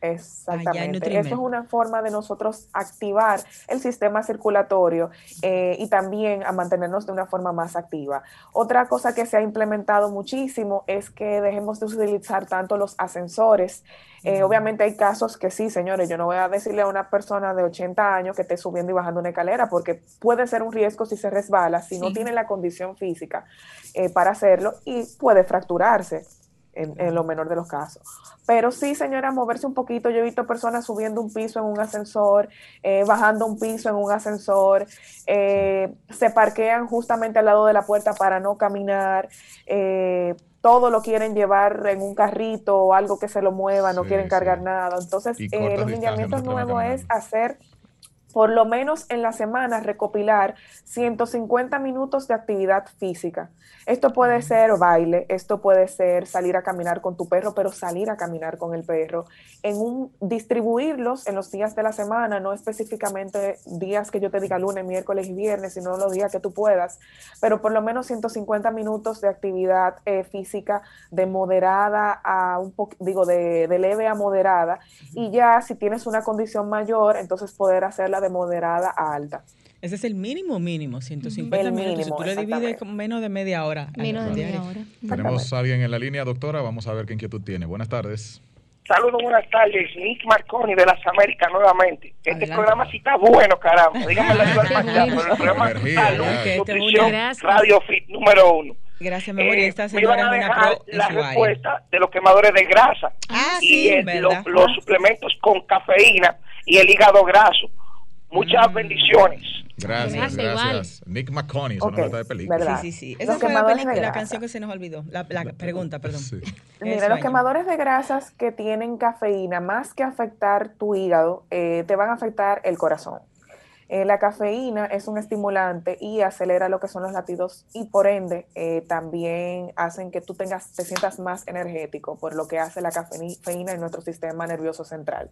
Exactamente. Eso es una forma de nosotros activar el sistema circulatorio eh, y también a mantenernos de una forma más activa. Otra cosa que se ha implementado muchísimo es que dejemos de utilizar tanto los ascensores. Eh, obviamente hay casos que sí, señores, yo no voy a decirle a una persona de 80 años que esté subiendo y bajando una escalera porque puede ser un riesgo si se resbala, si no tiene la condición física eh, para hacerlo y puede fracturarse en, lo menor de los casos. Pero sí, señora, moverse un poquito. Yo he visto personas subiendo un piso en un ascensor, eh, bajando un piso en un ascensor, eh, se parquean justamente al lado de la puerta para no caminar. Eh, todo lo quieren llevar en un carrito o algo que se lo mueva, no quieren cargar nada. Entonces, los lineamientos nuevos es hacer por lo menos en la semana recopilar 150 minutos de actividad física. Esto puede ser baile, esto puede ser salir a caminar con tu perro, pero salir a caminar con el perro, en un distribuirlos en los días de la semana, no específicamente días que yo te diga lunes, miércoles y viernes, sino los días que tú puedas, pero por lo menos 150 minutos de actividad eh, física de moderada a un poco, digo, de, de leve a moderada, y ya si tienes una condición mayor, entonces poder hacerla de moderada a alta. Ese es el mínimo mínimo, 150 minutos. si tú le divides con menos de media hora. Menos de media hora. Tenemos a alguien en la línea, doctora. Vamos a ver qué inquietud tiene. Buenas tardes. Saludos, buenas tardes. Nick Marconi de las Américas nuevamente. Este programa sí está bueno, caramba. Dígame la verdad. el programa Salud, Nutrición, Radio Fit número uno. Gracias, mi amor. Eh, me iban a dejar la respuesta de los quemadores de grasa. Ah, y sí, los, los suplementos con cafeína y el hígado graso. Muchas mm. bendiciones. Gracias, gracias. Nick McConney, eso okay, no de película. Sí, sí, sí. Esa fue la, película, la canción que se nos olvidó. La, la pregunta, perdón. Mira, los quemadores de grasas que tienen cafeína, más que afectar tu hígado, eh, te van a afectar el corazón. Eh, la cafeína es un estimulante y acelera lo que son los latidos y por ende eh, también hacen que tú tengas, te sientas más energético por lo que hace la cafeína en nuestro sistema nervioso central.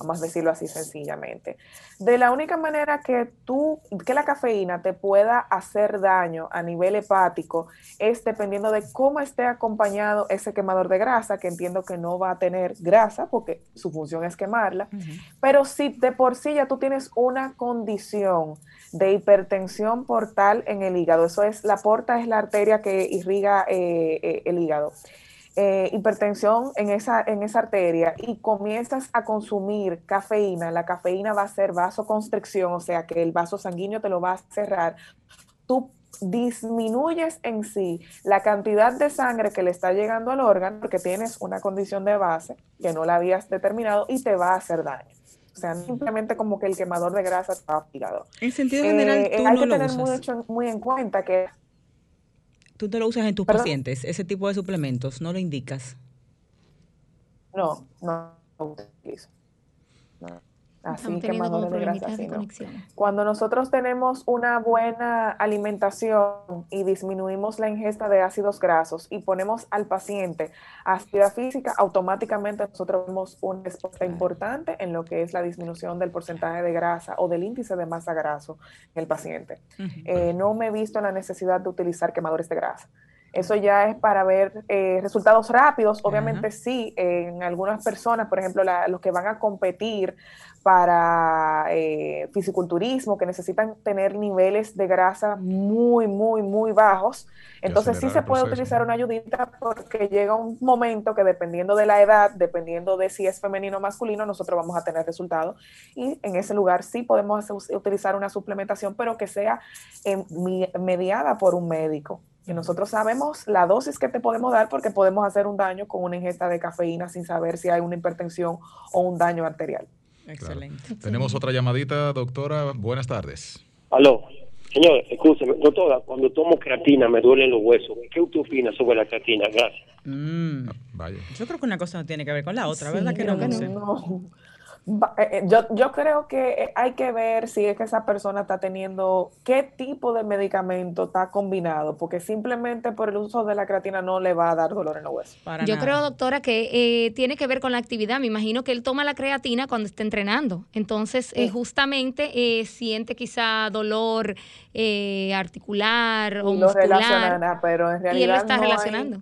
Vamos a decirlo así sencillamente. De la única manera que tú, que la cafeína te pueda hacer daño a nivel hepático es dependiendo de cómo esté acompañado ese quemador de grasa, que entiendo que no va a tener grasa porque su función es quemarla, pero si de por sí ya tú tienes una condición de hipertensión portal en el hígado. Eso es, la porta es la arteria que irriga eh, eh, el hígado. Eh, hipertensión en esa, en esa arteria y comienzas a consumir cafeína, la cafeína va a ser vasoconstricción, o sea que el vaso sanguíneo te lo va a cerrar, tú disminuyes en sí la cantidad de sangre que le está llegando al órgano porque tienes una condición de base que no la habías determinado y te va a hacer daño. O sea, simplemente como que el quemador de grasa está aplicado. En sentido general, eh, tú hay no que tener Mucho, muy en cuenta que... Tú te lo usas en tus pacientes, ese tipo de suplementos, ¿no lo indicas? No, no lo utilizo. No. Así quemadores de grasa. Cuando nosotros tenemos una buena alimentación y disminuimos la ingesta de ácidos grasos y ponemos al paciente actividad física, automáticamente nosotros vemos un respuesta importante en lo que es la disminución del porcentaje de grasa o del índice de masa graso en el paciente. Eh, no me he visto la necesidad de utilizar quemadores de grasa. Eso ya es para ver eh, resultados rápidos. Obviamente sí, en algunas personas, por ejemplo, los que van a competir para eh, fisiculturismo, que necesitan tener niveles de grasa muy, muy, muy bajos. Entonces sí se puede utilizar una ayudita porque llega un momento que dependiendo de la edad, dependiendo de si es femenino o masculino, nosotros vamos a tener resultados. Y en ese lugar sí podemos utilizar una suplementación, pero que sea eh, mediada por un médico. Y nosotros sabemos la dosis que te podemos dar porque podemos hacer un daño con una ingesta de cafeína sin saber si hay una hipertensión o un daño arterial. Excelente. Tenemos otra llamadita, doctora. Buenas tardes. Aló. Señor, escúcheme, doctora, cuando tomo creatina me duelen los huesos. ¿Qué usted opina sobre la creatina? Gracias. Mm. Vaya. Yo creo que una cosa no tiene que ver con la otra, ¿verdad que no? no. Eh, yo, yo creo que eh, hay que ver si es que esa persona está teniendo qué tipo de medicamento está combinado, porque simplemente por el uso de la creatina no le va a dar dolor en los huesos. yo creo, doctora, que tiene que ver con la actividad. Me imagino que él toma la creatina cuando está entrenando. Entonces, justamente siente quizá dolor articular o muscular. pero en realidad y él lo está relacionando.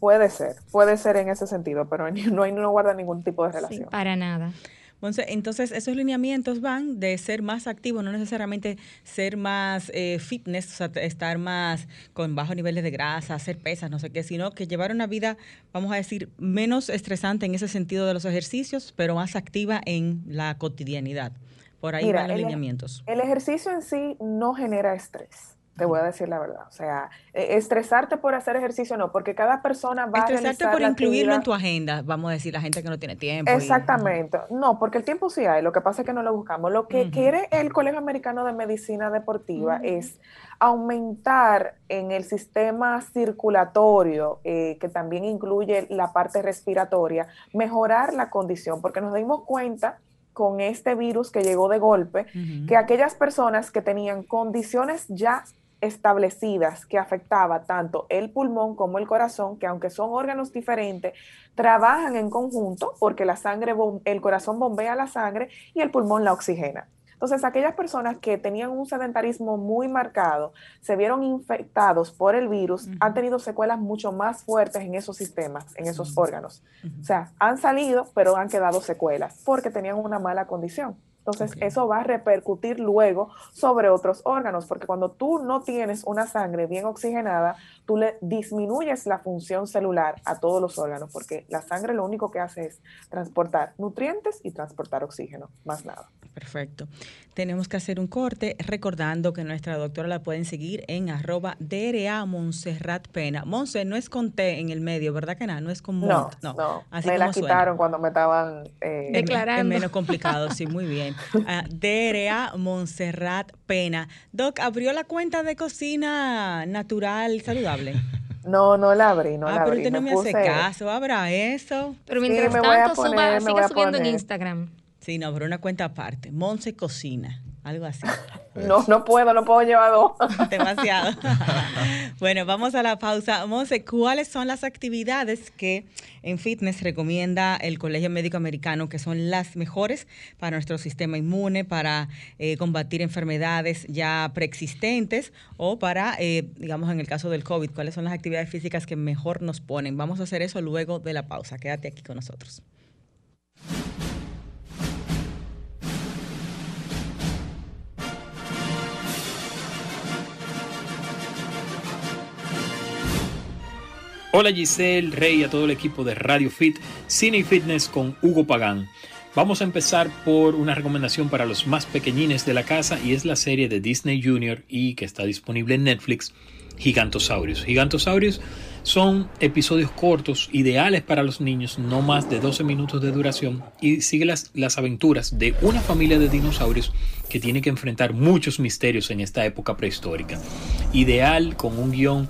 puede ser, puede ser en ese sentido, pero no, hay, no guarda ningún tipo de relación. para nada. Entonces, esos lineamientos van de ser más activo, no necesariamente ser más eh, fitness, o sea, estar más con bajos niveles de grasa, hacer pesas, no sé qué, sino que llevar una vida, vamos a decir, menos estresante en ese sentido de los ejercicios, pero más activa en la cotidianidad. Por ahí van los lineamientos. El ejercicio en sí no genera estrés te voy a decir la verdad. O sea, e, estresarte por hacer ejercicio no, porque cada persona va a Estresarte por incluirlo en tu agenda, vamos a decir, la gente que no tiene tiempo. Exactamente. No, porque el tiempo sí hay, lo que pasa es que no lo buscamos. Lo que quiere el Colegio Americano de Medicina Deportiva es aumentar en el sistema circulatorio, eh, que también incluye la parte respiratoria, mejorar la condición, porque nos dimos cuenta con este virus que llegó de golpe, que aquellas personas que tenían condiciones ya establecidas que afectaba tanto el pulmón como el corazón, que aunque son órganos diferentes, trabajan en conjunto porque la sangre, el corazón bombea la sangre y el pulmón la oxigena. Entonces, aquellas personas que tenían un sedentarismo muy marcado, se vieron infectados por el virus, han tenido secuelas mucho más fuertes en esos sistemas, en esos órganos. O sea, han salido, pero han quedado secuelas porque tenían una mala condición. Entonces, eso va a repercutir luego sobre otros órganos, porque cuando tú no tienes una sangre bien oxigenada, tú le disminuyes la función celular a todos los órganos, porque la sangre lo único que hace es transportar nutrientes y transportar oxígeno, más nada. Perfecto. Tenemos que hacer un corte recordando que nuestra doctora la pueden seguir en arroba DRA Montserrat Pena. Monse, no es con T en el medio, ¿verdad que nada? No es con Mont, no. no. me la quitaron cuando me estaban eh, declarando. Es menos complicado, sí, muy bien. Uh, DRA Montserrat Pena. Doc, ¿abrió la cuenta de cocina natural saludable? No, no la abrí, no ah, la abrí. pero usted no me, hace caso, abra eso. Pero mientras tanto, suba, siga subiendo en Instagram. Sí, no, pero una cuenta aparte. Monse Cocina, algo así. no, no puedo, no puedo llevar dos. Demasiado. bueno, vamos a la pausa. Monse, ¿cuáles son las actividades que en fitness recomienda el Colegio Médico Americano que son las mejores para nuestro sistema inmune, para eh, combatir enfermedades ya preexistentes o para, eh, digamos, en el caso del COVID, cuáles son las actividades físicas que mejor nos ponen? Vamos a hacer eso luego de la pausa. Quédate aquí con nosotros. Hola Giselle, Rey, a todo el equipo de Radio Fit, Cine y Fitness con Hugo Pagán. Vamos a empezar por una recomendación para los más pequeñines de la casa y es la serie de Disney Junior y que está disponible en Netflix, Gigantosaurios. Gigantosaurios son episodios cortos, ideales para los niños, no más de 12 minutos de duración, y sigue las, las, aventuras de una familia de dinosaurios que tiene que enfrentar muchos misterios en esta época prehistórica. Ideal con un guion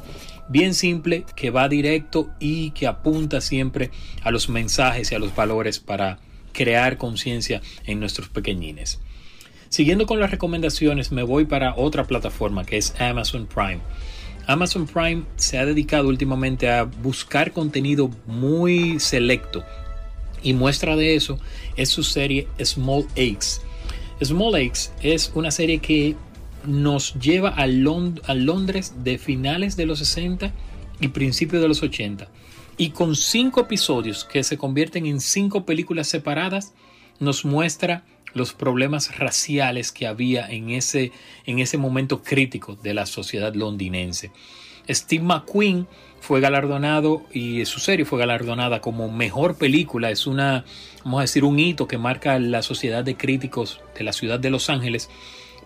bien simple que va directo y que apunta siempre a los mensajes y a los valores para crear conciencia en nuestros pequeñines. Siguiendo con las recomendaciones, me voy para otra plataforma que es Amazon Prime. Amazon Prime se ha dedicado últimamente a buscar contenido muy selecto y muestra de eso es su serie Small Aches. Small Aches es una serie que nos lleva a, Londres de finales de los 60 y principios de los 80. Y con cinco episodios que se convierten en cinco películas separadas, nos muestra los problemas raciales que había en ese, en ese momento crítico de la sociedad londinense. Steve McQueen fue galardonado y su serie fue galardonada como mejor película. Es una, vamos a decir, un hito que marca la sociedad de críticos de la ciudad de Los Ángeles,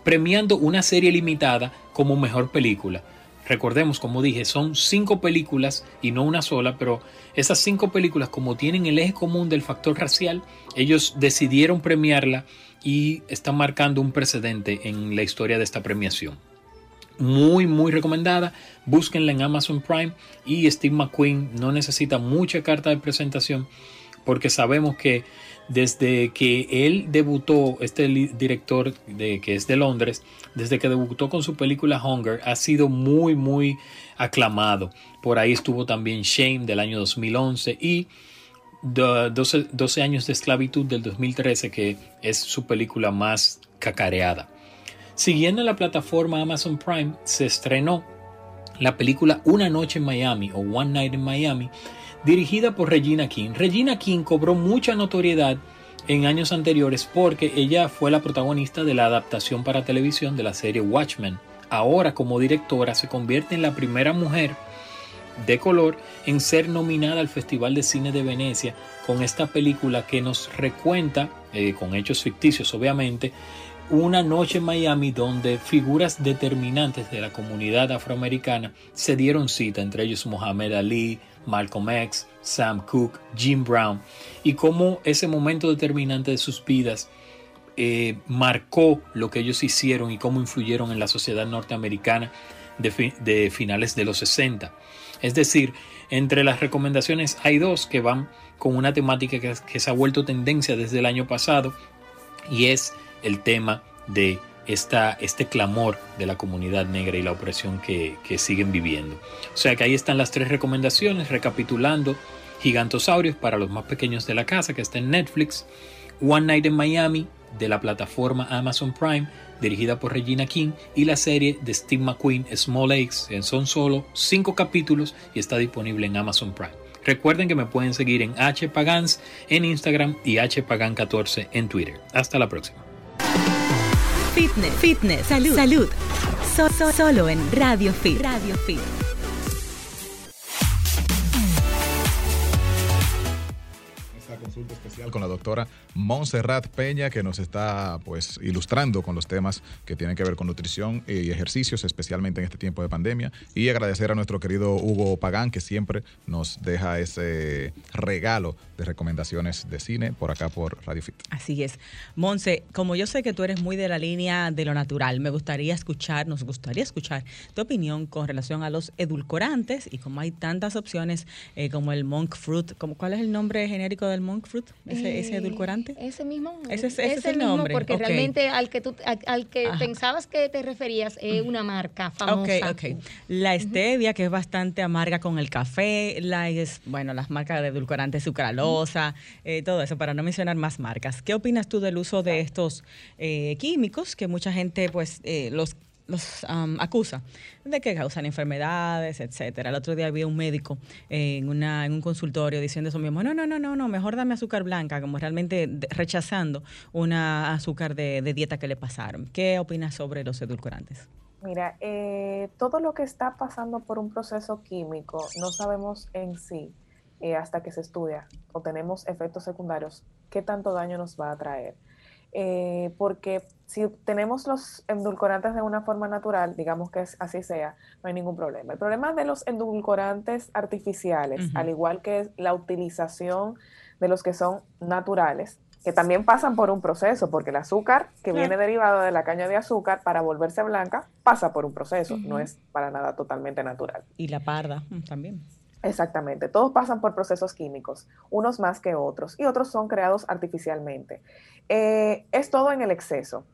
premiando una serie limitada como mejor película. Recordemos, como dije, son cinco películas y no una sola, pero esas cinco películas, como tienen el eje común del factor racial, ellos decidieron premiarla y están marcando un precedente en la historia de esta premiación. Muy, muy recomendada. Búsquenla en Amazon Prime y Steve McQueen no necesita mucha carta de presentación porque sabemos que desde que él debutó, este director que es de Londres, desde que debutó con su película Hunger, ha sido muy, muy aclamado. Por ahí estuvo también Shame del año 2011 y 12, 12 años de esclavitud del 2013, que es su película más cacareada. Siguiendo la plataforma Amazon Prime, se estrenó la película Una noche en Miami o One Night in Miami, dirigida por Regina King. Regina King cobró mucha notoriedad en años anteriores porque ella fue la protagonista de la adaptación para televisión de la serie Watchmen. Ahora como directora se convierte en la primera mujer de color en ser nominada al Festival de Cine de Venecia con esta película que nos recuenta, eh, con hechos ficticios obviamente, una noche en Miami donde figuras determinantes de la comunidad afroamericana se dieron cita, entre ellos Muhammad Ali, Malcolm X, Sam Cooke, Jim Brown, y cómo ese momento determinante de sus vidas eh, marcó lo que ellos hicieron y cómo influyeron en la sociedad norteamericana de, finales de los 60. Es decir, entre las recomendaciones hay dos que van con una temática que, que se ha vuelto tendencia desde el año pasado y es el tema de esta, este clamor de la comunidad negra y la opresión que, siguen viviendo. O sea que ahí están las tres recomendaciones, recapitulando, Gigantosaurios para los más pequeños de la casa, que está en Netflix, One Night in Miami, de la plataforma Amazon Prime, dirigida por Regina King, y la serie de Steve McQueen, Small Lakes, son solo cinco capítulos y está disponible en Amazon Prime. Recuerden que me pueden seguir en hpagans en Instagram y hpagan14 en Twitter. Hasta la próxima. Fitness, fitness, salud, salud. solo en Radio Fit. Radio Fit. Especial con la doctora Montserrat Peña, que nos está pues ilustrando con los temas que tienen que ver con nutrición y ejercicios, especialmente en este tiempo de pandemia. Y agradecer a nuestro querido Hugo Pagán, que siempre nos deja ese regalo de recomendaciones de cine por acá por Radio Fit. Así es. Monse, como yo sé que tú eres muy de la línea de lo natural, me gustaría escuchar, nos gustaría escuchar tu opinión con relación a los edulcorantes y como hay tantas opciones eh, como el monk fruit, como, ¿cuál es el nombre genérico del monk fruit? Ese, ese Eh, edulcorante. Ese mismo. Ese es- ese es ese el mismo, nombre, porque realmente al que tú, al, al que Ajá. pensabas que te referías es una marca famosa. Ok, ok. La stevia, que es bastante amarga con el café, la es, bueno, las marcas de edulcorantes sucralosa, eh, todo eso, para no mencionar más marcas. ¿Qué opinas tú del uso de estos eh, químicos que mucha gente, pues, eh, los los am, acusa de que causan enfermedades, etcétera. El otro día había un médico en, una, en un consultorio diciendo eso mismo, no, no, no, no, no, mejor dame azúcar blanca, como realmente rechazando una azúcar de, de dieta que le pasaron. ¿Qué opinas sobre los edulcorantes? Mira, eh, todo lo que está pasando por un proceso químico, no sabemos en sí eh, hasta que se estudia o tenemos efectos secundarios, qué tanto daño nos va a traer. Eh, porque si tenemos los endulcorantes de una forma natural, digamos que así sea, no hay ningún problema. El problema de los endulcorantes artificiales, al igual que la utilización de los que son naturales, que también pasan por un proceso, porque el azúcar que viene derivado de la caña de azúcar para volverse blanca pasa por un proceso, no es para nada totalmente natural. Y la parda mm, también. Exactamente, todos pasan por procesos químicos, unos más que otros, y otros son creados artificialmente. Eh, es todo en el exceso.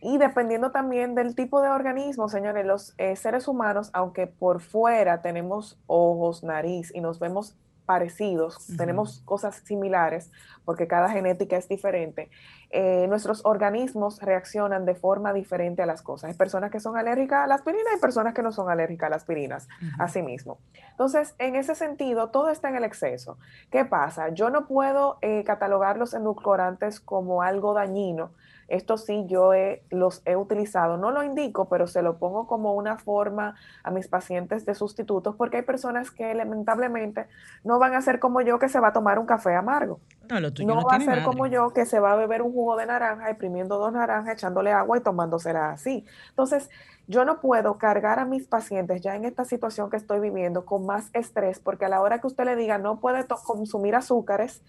Y dependiendo también del tipo de organismo, señores, los eh, seres humanos, aunque por fuera tenemos ojos, nariz y nos vemos parecidos, tenemos cosas similares, porque cada genética es diferente, eh, nuestros organismos reaccionan de forma diferente a las cosas. Hay personas que son alérgicas a la aspirina y personas que no son alérgicas a las aspirinas, así mismo. Entonces, en ese sentido, todo está en el exceso. ¿Qué pasa? Yo no puedo eh, catalogar los endulcorantes como algo dañino, esto sí, yo los he utilizado, no lo indico, pero se lo pongo como una forma a mis pacientes de sustitutos, porque hay personas que lamentablemente no van a ser como yo que se va a tomar un café amargo. No, lo tuyo no, va a ser como yo que se va a beber un jugo de naranja, exprimiendo dos naranjas, echándole agua y tomándosela así. Entonces, yo no puedo cargar a mis pacientes ya en esta situación que estoy viviendo con más estrés, porque a la hora que usted le diga no puede consumir azúcares,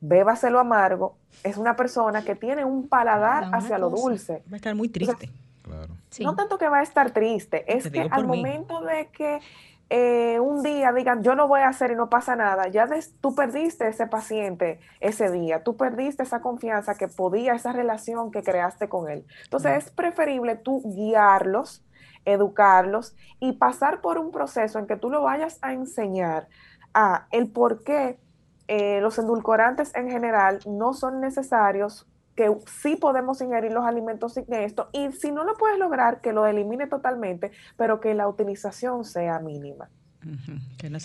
bébase lo amargo, es una persona que tiene un paladar hacia lo dulce. Va a estar muy triste. No tanto que va a estar triste, es que al momento de que eh, un día digan, yo no voy a hacer y no pasa nada, ya tú perdiste ese paciente ese día, tú perdiste esa confianza que podía, esa relación que creaste con él. Entonces es preferible tú guiarlos, educarlos y pasar por un proceso en que tú lo vayas a enseñar a el por qué eh, los endulcorantes en general no son necesarios, que sí podemos ingerir los alimentos sin esto, y si no lo puedes lograr, que lo elimine totalmente, pero que la utilización sea mínima.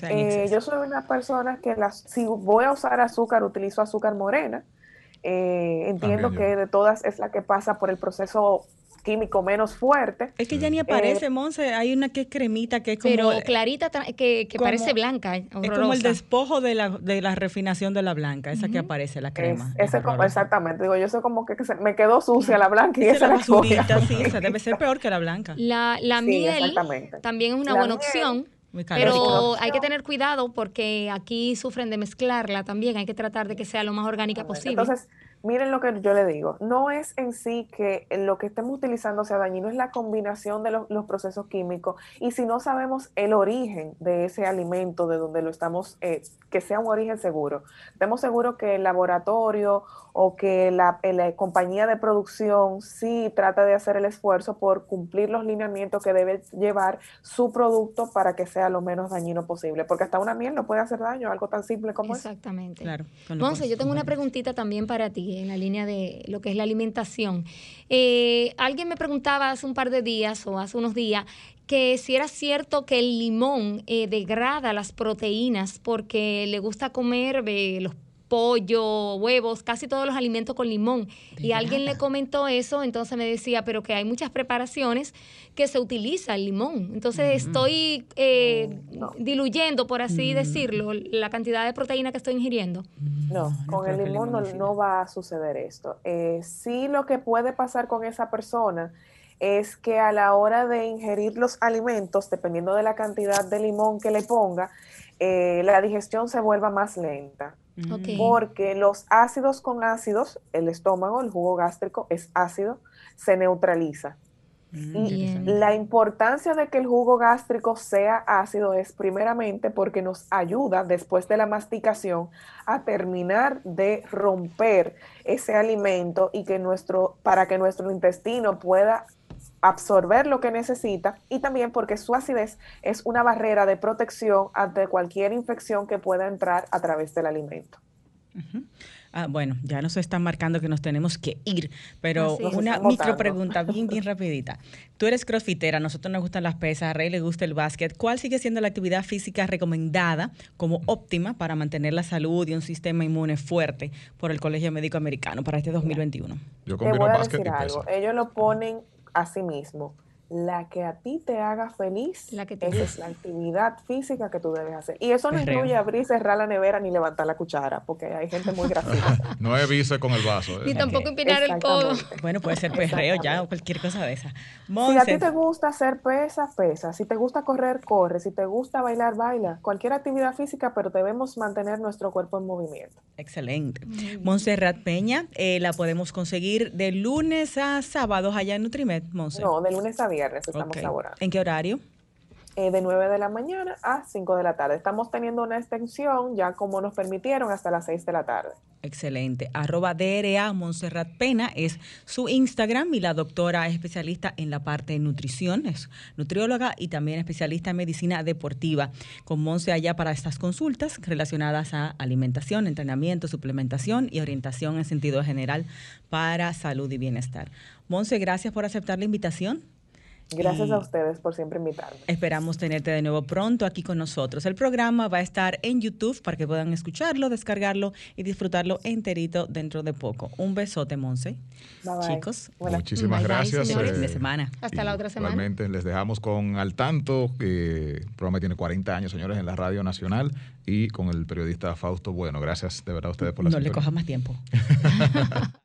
Eh, yo soy una persona que si voy a usar azúcar, utilizo azúcar morena. Eh, entiendo que de todas es la que pasa por el proceso químico menos fuerte. Es que ya ni eh, aparece, Monse. Hay una que es cremita, que es como. Pero clarita, que, parece blanca. Es como el despojo de la, de la refinación de la blanca, esa que aparece, la crema. ese como, exactamente. Digo, yo sé como que, me quedó sucia la blanca y esa, la basurita, sí, esa debe ser peor que la blanca. La, la miel también es una buena opción. Pero hay que tener cuidado porque aquí sufren de mezclarla también. Hay que tratar de que sea lo más orgánica posible. Entonces, miren lo que yo le digo, no es en sí que lo que estemos utilizando sea dañino, es la combinación de los, procesos químicos. Y si no sabemos el origen de ese alimento, de donde lo estamos, eh, que sea un origen seguro, estemos seguros que el laboratorio o que la, la, compañía de producción sí trata de hacer el esfuerzo por cumplir los lineamientos que debe llevar su producto para que sea lo menos dañino posible. Porque hasta una miel no puede hacer daño, algo tan simple como Exactamente. Claro. Monse, yo tengo una preguntita también para ti en la línea de lo que es la alimentación. Eh, alguien me preguntaba hace un par de días o hace unos días que si era cierto que el limón eh, degrada las proteínas porque le gusta comer eh, los pollo, huevos, casi todos los alimentos con limón. y alguien le comentó eso, entonces me decía, pero que hay muchas preparaciones que se utiliza el limón. Entonces estoy eh, diluyendo, por así mm. decirlo, la cantidad de proteína que estoy ingiriendo. No, con el limón no, va a suceder esto. Eh, sí lo que puede pasar con esa persona es que a la hora de ingerir los alimentos, dependiendo de la cantidad de limón que le ponga, eh, la digestión se vuelva más lenta. Porque los ácidos con ácidos, el estómago, el jugo gástrico es ácido, se neutraliza. Mm, y la importancia de que el jugo gástrico sea ácido es primeramente porque nos ayuda después de la masticación a terminar de romper ese alimento y que nuestro para que nuestro intestino pueda absorber lo que necesita y también porque su acidez es una barrera de protección ante cualquier infección que pueda entrar a través del alimento. Ah, bueno, ya nos están marcando que nos tenemos que ir, pero una micro pregunta bien, bien rapidita. Tú eres crossfitera, a nosotros nos gustan las pesas, a Rey le gusta el básquet. ¿Cuál sigue siendo la actividad física recomendada como óptima para mantener la salud y un sistema inmune fuerte por el Colegio Médico Americano para este 2021? Yo Te voy a decir algo. Ellos lo ponen a mismo. La que a ti te haga feliz, La que te esa es la actividad física que tú debes hacer. Y eso no incluye abrir y cerrar la nevera ni levantar la cuchara, porque hay gente muy graciosa. No es vice con el vaso. ¿eh? Ni tampoco empinar el codo. Bueno, puede ser perreo ya o cualquier cosa de esa. Si a ti te gusta hacer pesas, pesa. Si te gusta correr, corre. Si te gusta bailar, baila. Cualquier actividad física, pero debemos mantener nuestro cuerpo en movimiento. excelente. Montserrat Peña, eh, la podemos conseguir de lunes a sábados allá en Nutrimed, Monse. No, de lunes a viernes estamos laborando. ¿En qué horario? Eh, de 9 de la mañana a 5 de la tarde. Estamos teniendo una extensión, ya como nos permitieron, hasta las 6 de la tarde. Excelente. Arroba DRA Montserrat Pena es su Instagram y la doctora es especialista en la parte de nutrición, es nutrióloga y también especialista en medicina deportiva. Con Monse allá para estas consultas relacionadas a alimentación, entrenamiento, suplementación y orientación en sentido general para salud y bienestar. Monse, gracias por aceptar la invitación. Gracias Y a ustedes por siempre invitarme. Esperamos tenerte de nuevo pronto aquí con nosotros. El programa va a estar en YouTube para que puedan escucharlo, descargarlo y disfrutarlo enterito dentro de poco. Un besote, Monse. Bye, bye. Chicos, Buenas- Muchísimas Bye, bye, gracias. eh, de semana. Hasta la otra semana. Igualmente, les dejamos con Al Tanto, que el programa tiene 40 años, señores, en la Radio Nacional, y con el periodista Fausto Bueno. Gracias de verdad a ustedes por la No le coja más tiempo.